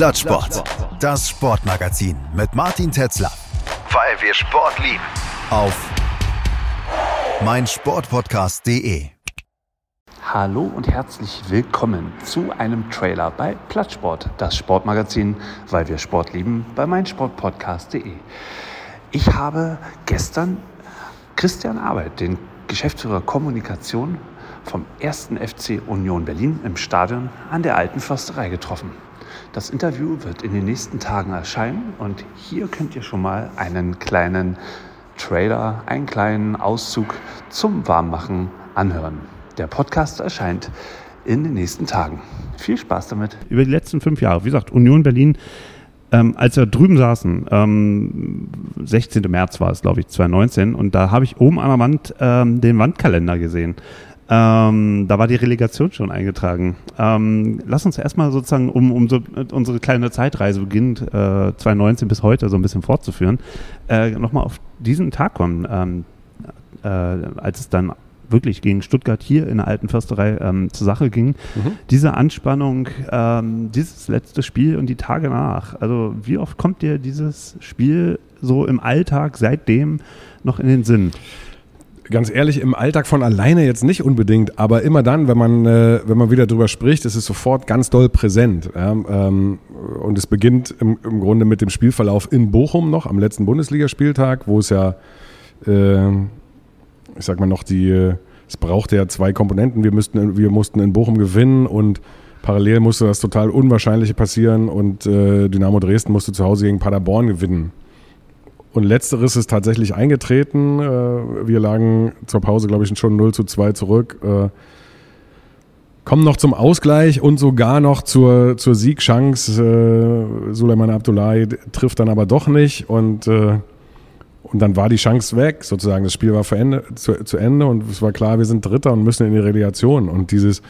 Plattsport. Das Sportmagazin mit Martin Tetzler. Weil wir Sport lieben. Auf meinsportpodcast.de. Hallo und herzlich willkommen zu einem Trailer bei Plattsport, das Sportmagazin, weil wir Sport lieben, bei meinsportpodcast.de. Ich habe gestern Christian Arbeit, den Geschäftsführer Kommunikation vom 1. FC Union Berlin im Stadion an der Alten Försterei getroffen. Das Interview wird in den nächsten Tagen erscheinen und hier könnt ihr schon mal einen kleinen Trailer, einen kleinen Auszug zum Warmmachen anhören. Der Podcast erscheint in den nächsten Tagen. Viel Spaß damit. Über die letzten fünf Jahre, wie gesagt, Union Berlin, ähm, als wir drüben saßen, ähm, 16. März war es, glaube ich, 2019, und da habe ich oben an der Wand ähm, den Wandkalender gesehen. Ähm, da war die Relegation schon eingetragen. Ähm, lass uns erstmal sozusagen, um, um so, unsere kleine Zeitreise beginnt, äh, 2019 bis heute so ein bisschen fortzuführen, äh, nochmal auf diesen Tag kommen, ähm, äh, als es dann wirklich gegen Stuttgart hier in der alten Försterei ähm, zur Sache ging. Mhm. Diese Anspannung, ähm, dieses letzte Spiel und die Tage nach. Also wie oft kommt dir dieses Spiel so im Alltag seitdem noch in den Sinn? Ganz ehrlich, im Alltag von alleine jetzt nicht unbedingt, aber immer dann, wenn man, äh, wenn man wieder drüber spricht, ist es sofort ganz doll präsent. Ja? Ähm, und es beginnt im, im, Grunde mit dem Spielverlauf in Bochum noch, am letzten Bundesligaspieltag, wo es ja, äh, ich sag mal noch, die, es brauchte ja zwei Komponenten. Wir, müssten, wir mussten in Bochum gewinnen und parallel musste das total Unwahrscheinliche passieren und äh, Dynamo Dresden musste zu Hause gegen Paderborn gewinnen. Und letzteres ist tatsächlich eingetreten. Äh, wir lagen zur Pause, glaube ich, schon 0 zu 2 zurück. Äh, kommen noch zum Ausgleich und sogar noch zur, zur Siegchance. Äh, Suleiman Abdullahi trifft dann aber doch nicht. Und, und dann war die Chance weg, sozusagen. Das Spiel war Ende, zu, zu Ende und es war klar, wir sind Dritter und müssen in die Relegation. Und dieses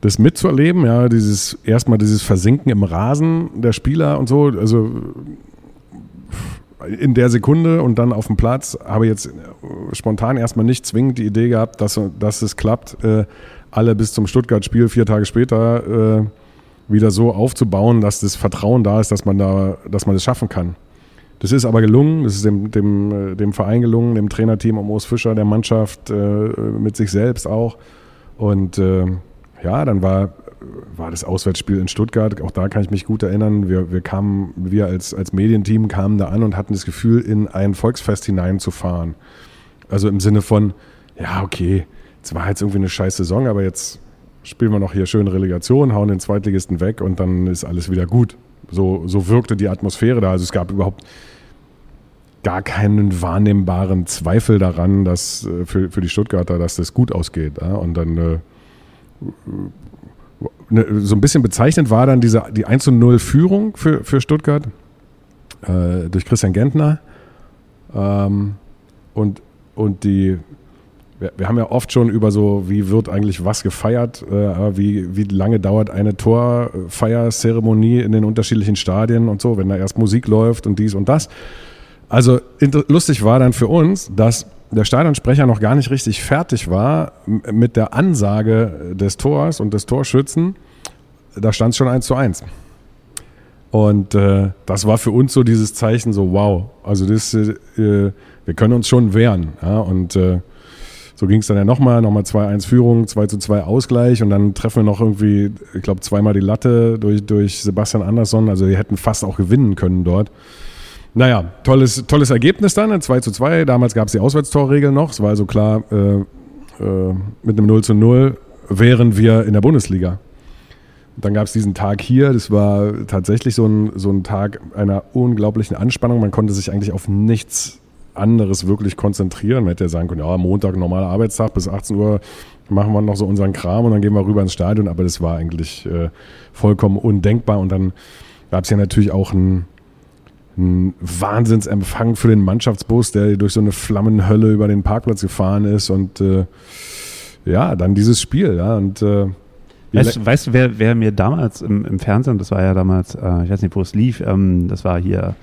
das mitzuerleben, ja, dieses erstmal dieses Versinken im Rasen der Spieler und so, also in der Sekunde und dann auf dem Platz habe jetzt spontan erstmal nicht zwingend die Idee gehabt, dass, dass es klappt, äh, alle bis zum Stuttgart-Spiel vier Tage später äh, wieder so aufzubauen, dass das Vertrauen da ist, dass man da, dass man das schaffen kann. Das ist aber gelungen, das ist dem, dem, äh, dem Verein gelungen, dem Trainerteam um Urs Fischer, der Mannschaft, äh, mit sich selbst auch. Und äh, ja, dann war war das Auswärtsspiel in Stuttgart. Auch da kann ich mich gut erinnern. Wir, wir kamen, wir als, als Medienteam kamen da an und hatten das Gefühl, in ein Volksfest hineinzufahren. Also im Sinne von, ja, okay, es war jetzt irgendwie eine scheiß Saison, aber jetzt spielen wir noch hier schön Relegation, hauen den Zweitligisten weg und dann ist alles wieder gut. So, so wirkte die Atmosphäre da. Also es gab überhaupt gar keinen wahrnehmbaren Zweifel daran, dass äh, für, für die Stuttgarter, dass das gut ausgeht. Ja? Und dann äh, so ein bisschen bezeichnend war dann diese, die 1 0 Führung für, für Stuttgart äh, durch Christian Gentner. Ähm, und, und die, wir, wir, haben ja oft schon über so, wie wird eigentlich was gefeiert, äh, wie, wie lange dauert eine Torfeierzeremonie in den unterschiedlichen Stadien und so, wenn da erst Musik läuft und dies und das. Also lustig war dann für uns, dass der Stadionsprecher noch gar nicht richtig fertig war mit der Ansage des Tors und des Torschützen, da stand es schon 1 zu 1. Und äh, das war für uns so dieses Zeichen, so wow, also das, äh, wir können uns schon wehren. Ja? Und äh, so ging es dann ja nochmal, nochmal 2-1 Führung, 2 zu 2 Ausgleich und dann treffen wir noch irgendwie, ich glaube, zweimal die Latte durch, durch Sebastian Andersson. Also wir hätten fast auch gewinnen können dort. Naja, tolles, tolles Ergebnis dann, 2 zu 2. Damals gab es die Auswärtstorregel noch. Es war also klar, äh, äh, mit einem 0 zu 0 wären wir in der Bundesliga. Dann gab es diesen Tag hier. Das war tatsächlich so ein, so ein Tag einer unglaublichen Anspannung. Man konnte sich eigentlich auf nichts anderes wirklich konzentrieren. Man hätte ja sagen können, ja, Montag, normaler Arbeitstag, bis 18 Uhr machen wir noch so unseren Kram und dann gehen wir rüber ins Stadion. Aber das war eigentlich äh, vollkommen undenkbar. Und dann gab es ja natürlich auch ein ein Wahnsinnsempfang für den Mannschaftsbus, der durch so eine Flammenhölle über den Parkplatz gefahren ist und äh, ja, dann dieses Spiel, ja, und äh, Weißt, weißt du, wer, wer, mir damals im, im, Fernsehen, das war ja damals, äh, ich weiß nicht, wo es lief, ähm, das war hier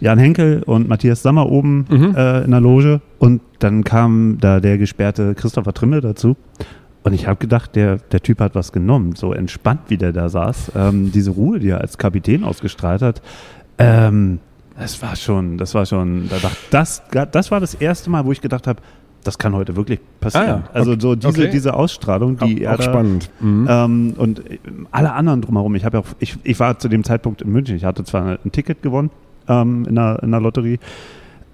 Jan Henkel und Matthias Sammer oben mhm. äh, in der Loge und dann kam da der gesperrte Christopher Trimmel dazu Und ich habe gedacht, der, der Typ hat was genommen, so entspannt, wie der da saß. Ähm, diese Ruhe, die er als Kapitän ausgestrahlt hat, ähm, das war schon, das war schon, da dachte, das, das war das erste Mal, wo ich gedacht habe, das kann heute wirklich passieren. Ah, ja. Also so diese, okay. diese Ausstrahlung, die auch, er auch spannend. Mhm. Ähm, und alle anderen drumherum. Ich habe ja auch, ich, ich war zu dem Zeitpunkt in München. Ich hatte zwar ein Ticket gewonnen ähm, in, der, in der Lotterie,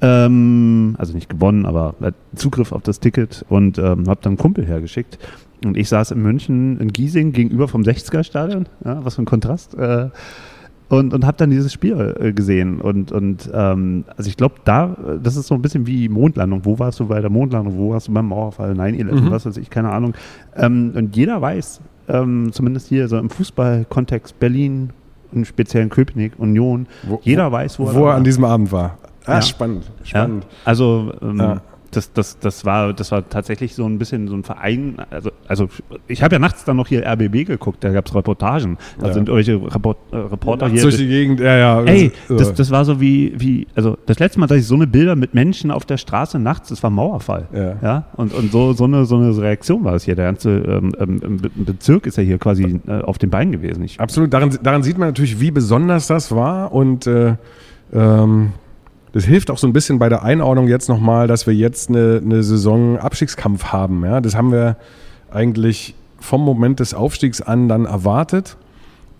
ähm, also nicht gewonnen, aber Zugriff auf das Ticket und ähm, habe dann einen Kumpel hergeschickt. Und ich saß in München in Giesing gegenüber vom 60er-Stadion. Ja, was für ein Kontrast. Äh, und, und habe dann dieses Spiel äh, gesehen. Und, und ähm, also ich glaube, da, das ist so ein bisschen wie Mondlandung. Wo warst du bei der Mondlandung? Wo warst du beim Mauerfall? 9-11, mhm. was weiß ich, keine Ahnung. Ähm, und jeder weiß, ähm, zumindest hier so im Fußballkontext, Berlin, und speziell in Köpenick, Union, wo, jeder weiß, wo, wo er, an diesem Abend war. Ah, ja. spannend, spannend. Ja. Also ähm, ja das, das, das, war, das war tatsächlich so ein bisschen so ein Verein. Also, also ich habe ja nachts dann noch hier RBB geguckt, da gab es Reportagen. Da ja. sind irgendwelche Report, äh, Reporter hier. Durch die Gegend, ja, ja. Ey, das, das war so wie, wie, also das letzte Mal, dass ich so eine Bilder mit Menschen auf der Straße nachts, das war Mauerfall. Ja. ja? Und, und so, so, eine, so eine Reaktion war es hier. Der ganze ähm, ähm, Bezirk ist ja hier quasi äh, auf den Beinen gewesen. Ich Absolut, daran, daran sieht man natürlich, wie besonders das war und äh, ähm, das hilft auch so ein bisschen bei der Einordnung jetzt nochmal, dass wir jetzt eine, eine Saison Abstiegskampf haben. Ja? Das haben wir eigentlich vom Moment des Aufstiegs an dann erwartet,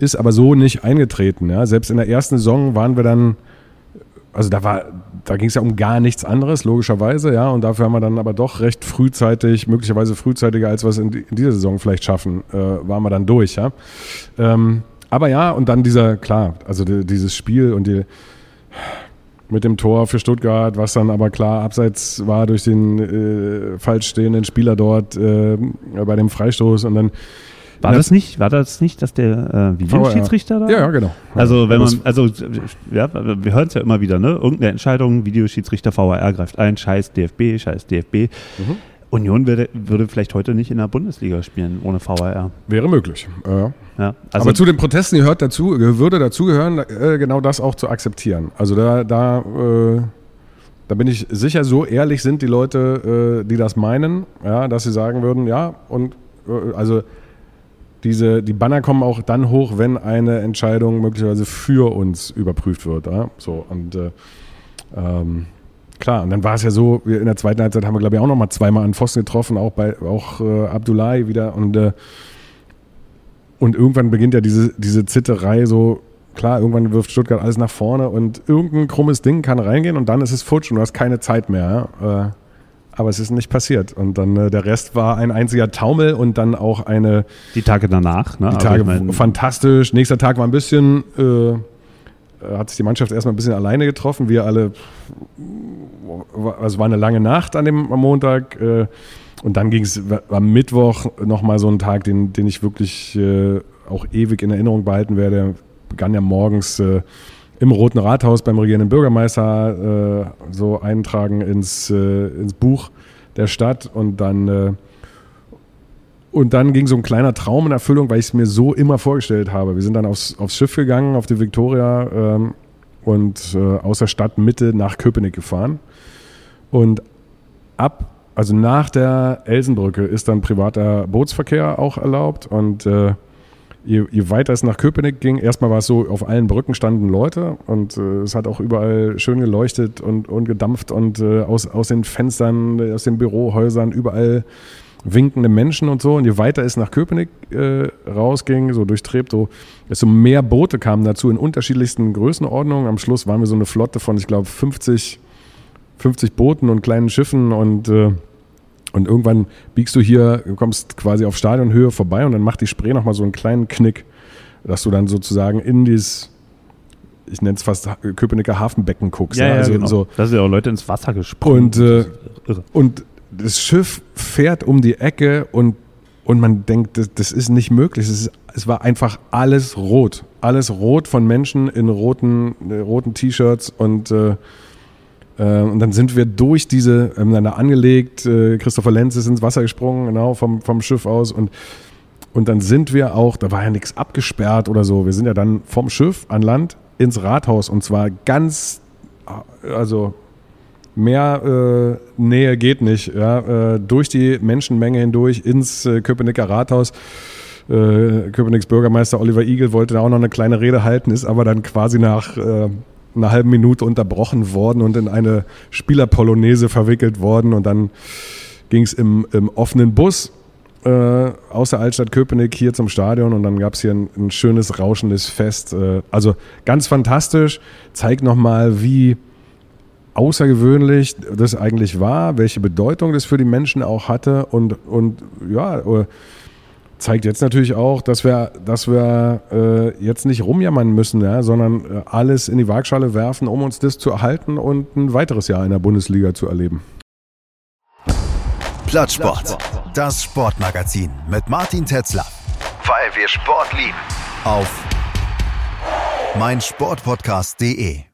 ist aber so nicht eingetreten. Ja? Selbst in der ersten Saison waren wir dann, also da war, da ging es ja um gar nichts anderes, logischerweise, ja, und dafür haben wir dann aber doch recht frühzeitig, möglicherweise frühzeitiger, als wir es in, in dieser Saison vielleicht schaffen, äh, waren wir dann durch, ja. Ähm, aber ja, und dann dieser, klar, also die, dieses Spiel und die, mit dem Tor für Stuttgart, was dann aber klar abseits war durch den äh, falsch stehenden Spieler dort äh, bei dem Freistoß und dann war das nicht, war das nicht, dass der äh, Videoschiedsrichter da? Ja, ja, genau. Also wenn man, also ja, wir hören es ja immer wieder, ne? Irgendeine Entscheidung, Videoschiedsrichter VAR greift ein, scheiß DFB, scheiß DFB. Mhm. Union würde, würde vielleicht heute nicht in der Bundesliga spielen ohne VAR. Wäre möglich. Ja. ja also Aber zu den Protesten gehört dazu, würde dazugehören, äh, genau das auch zu akzeptieren. Also da, da, äh, da bin ich sicher, so ehrlich sind die Leute, äh, die das meinen, ja, dass sie sagen würden, ja, und äh, also diese, die Banner kommen auch dann hoch, wenn eine Entscheidung möglicherweise für uns überprüft wird. Ja? So, und äh, ähm, Klar, und dann war es ja so, wir in der zweiten Halbzeit haben wir, glaube ich, auch noch mal zweimal an Pfosten getroffen, auch bei auch äh, Abdullahi wieder. Und, äh, und irgendwann beginnt ja diese, diese Zitterei so, klar, irgendwann wirft Stuttgart alles nach vorne und irgendein krummes Ding kann reingehen und dann ist es futsch und du hast keine Zeit mehr. Äh, aber es ist nicht passiert. Und dann äh, der Rest war ein einziger Taumel und dann auch eine. Die Tage danach, ne? Die Tage ich mein, fantastisch. Nächster Tag war ein bisschen äh, hat sich die Mannschaft erstmal ein bisschen alleine getroffen. Wir alle, also war eine lange Nacht an dem am Montag. Äh, und dann ging es am Mittwoch nochmal so einen Tag, den, den ich wirklich äh, auch ewig in Erinnerung behalten werde. Begann ja morgens im Roten Rathaus beim regierenden Bürgermeister so eintragen ins, ins Buch der Stadt und dann und dann ging so ein kleiner Traum in Erfüllung, weil ich es mir so immer vorgestellt habe. Wir sind dann aufs, aufs Schiff gegangen, auf die Victoria ähm, und äh, aus der Stadtmitte nach Köpenick gefahren. Und ab, also nach der Elsenbrücke ist dann privater Bootsverkehr auch erlaubt. Und äh, je, je, weiter es nach Köpenick ging, erstmal war es so, auf allen Brücken standen Leute und äh, es hat auch überall schön geleuchtet und, und gedampft und äh, aus, aus den Fenstern, aus den Bürohäusern, überall winkende Menschen und so. Und je weiter es nach Köpenick äh, rausging, so durchtrebt, so, desto mehr Boote kamen dazu in unterschiedlichsten Größenordnungen. Am Schluss waren wir so eine Flotte von, ich glaube, 50, 50 Booten und kleinen Schiffen und äh, und irgendwann biegst du hier, kommst quasi auf Stadionhöhe vorbei und dann macht die Spree nochmal so einen kleinen Knick, dass du dann sozusagen in dieses, ich nenne es fast Köpenicker Hafenbecken guckst. Ja, ja, also genau. so. Da sind ja auch Leute ins Wasser gesprungen. Und, äh, und das Schiff fährt um die Ecke und, und man denkt, das, das ist nicht möglich. Es, ist, es war einfach alles rot. Alles rot von Menschen in roten, äh, roten T-Shirts und äh, äh, und dann sind wir durch diese, haben dann da angelegt, äh, Christopher Lenz ist ins Wasser gesprungen, genau, vom, vom Schiff aus und, und dann sind wir auch, da war ja nichts abgesperrt oder so, wir sind ja dann vom Schiff an Land ins Rathaus und zwar ganz, also mehr äh, Nähe geht nicht. Ja? Äh, durch die Menschenmenge hindurch ins äh, Köpenicker Rathaus. Äh, Köpenick's Bürgermeister Oliver Igel wollte da auch noch eine kleine Rede halten, ist aber dann quasi nach äh, einer halben Minute unterbrochen worden und in eine Spielerpolonaise verwickelt worden. Und dann ging es im, im offenen Bus äh, aus der Altstadt Köpenick hier zum Stadion und dann gab es hier ein, ein, schönes, rauschendes Fest. Also ganz fantastisch, zeigt nochmal, wie außergewöhnlich das eigentlich war, welche Bedeutung das für die Menschen auch hatte und, und ja, äh, zeigt jetzt natürlich auch, dass wir, dass wir äh, jetzt nicht rumjammern müssen, ja, sondern äh, alles in die Waagschale werfen, um uns das zu erhalten und ein weiteres Jahr in der Bundesliga zu erleben. Plattsport, das Sportmagazin mit Martin Tetzler. Weil wir Sport lieben. Auf meinsportpodcast.de.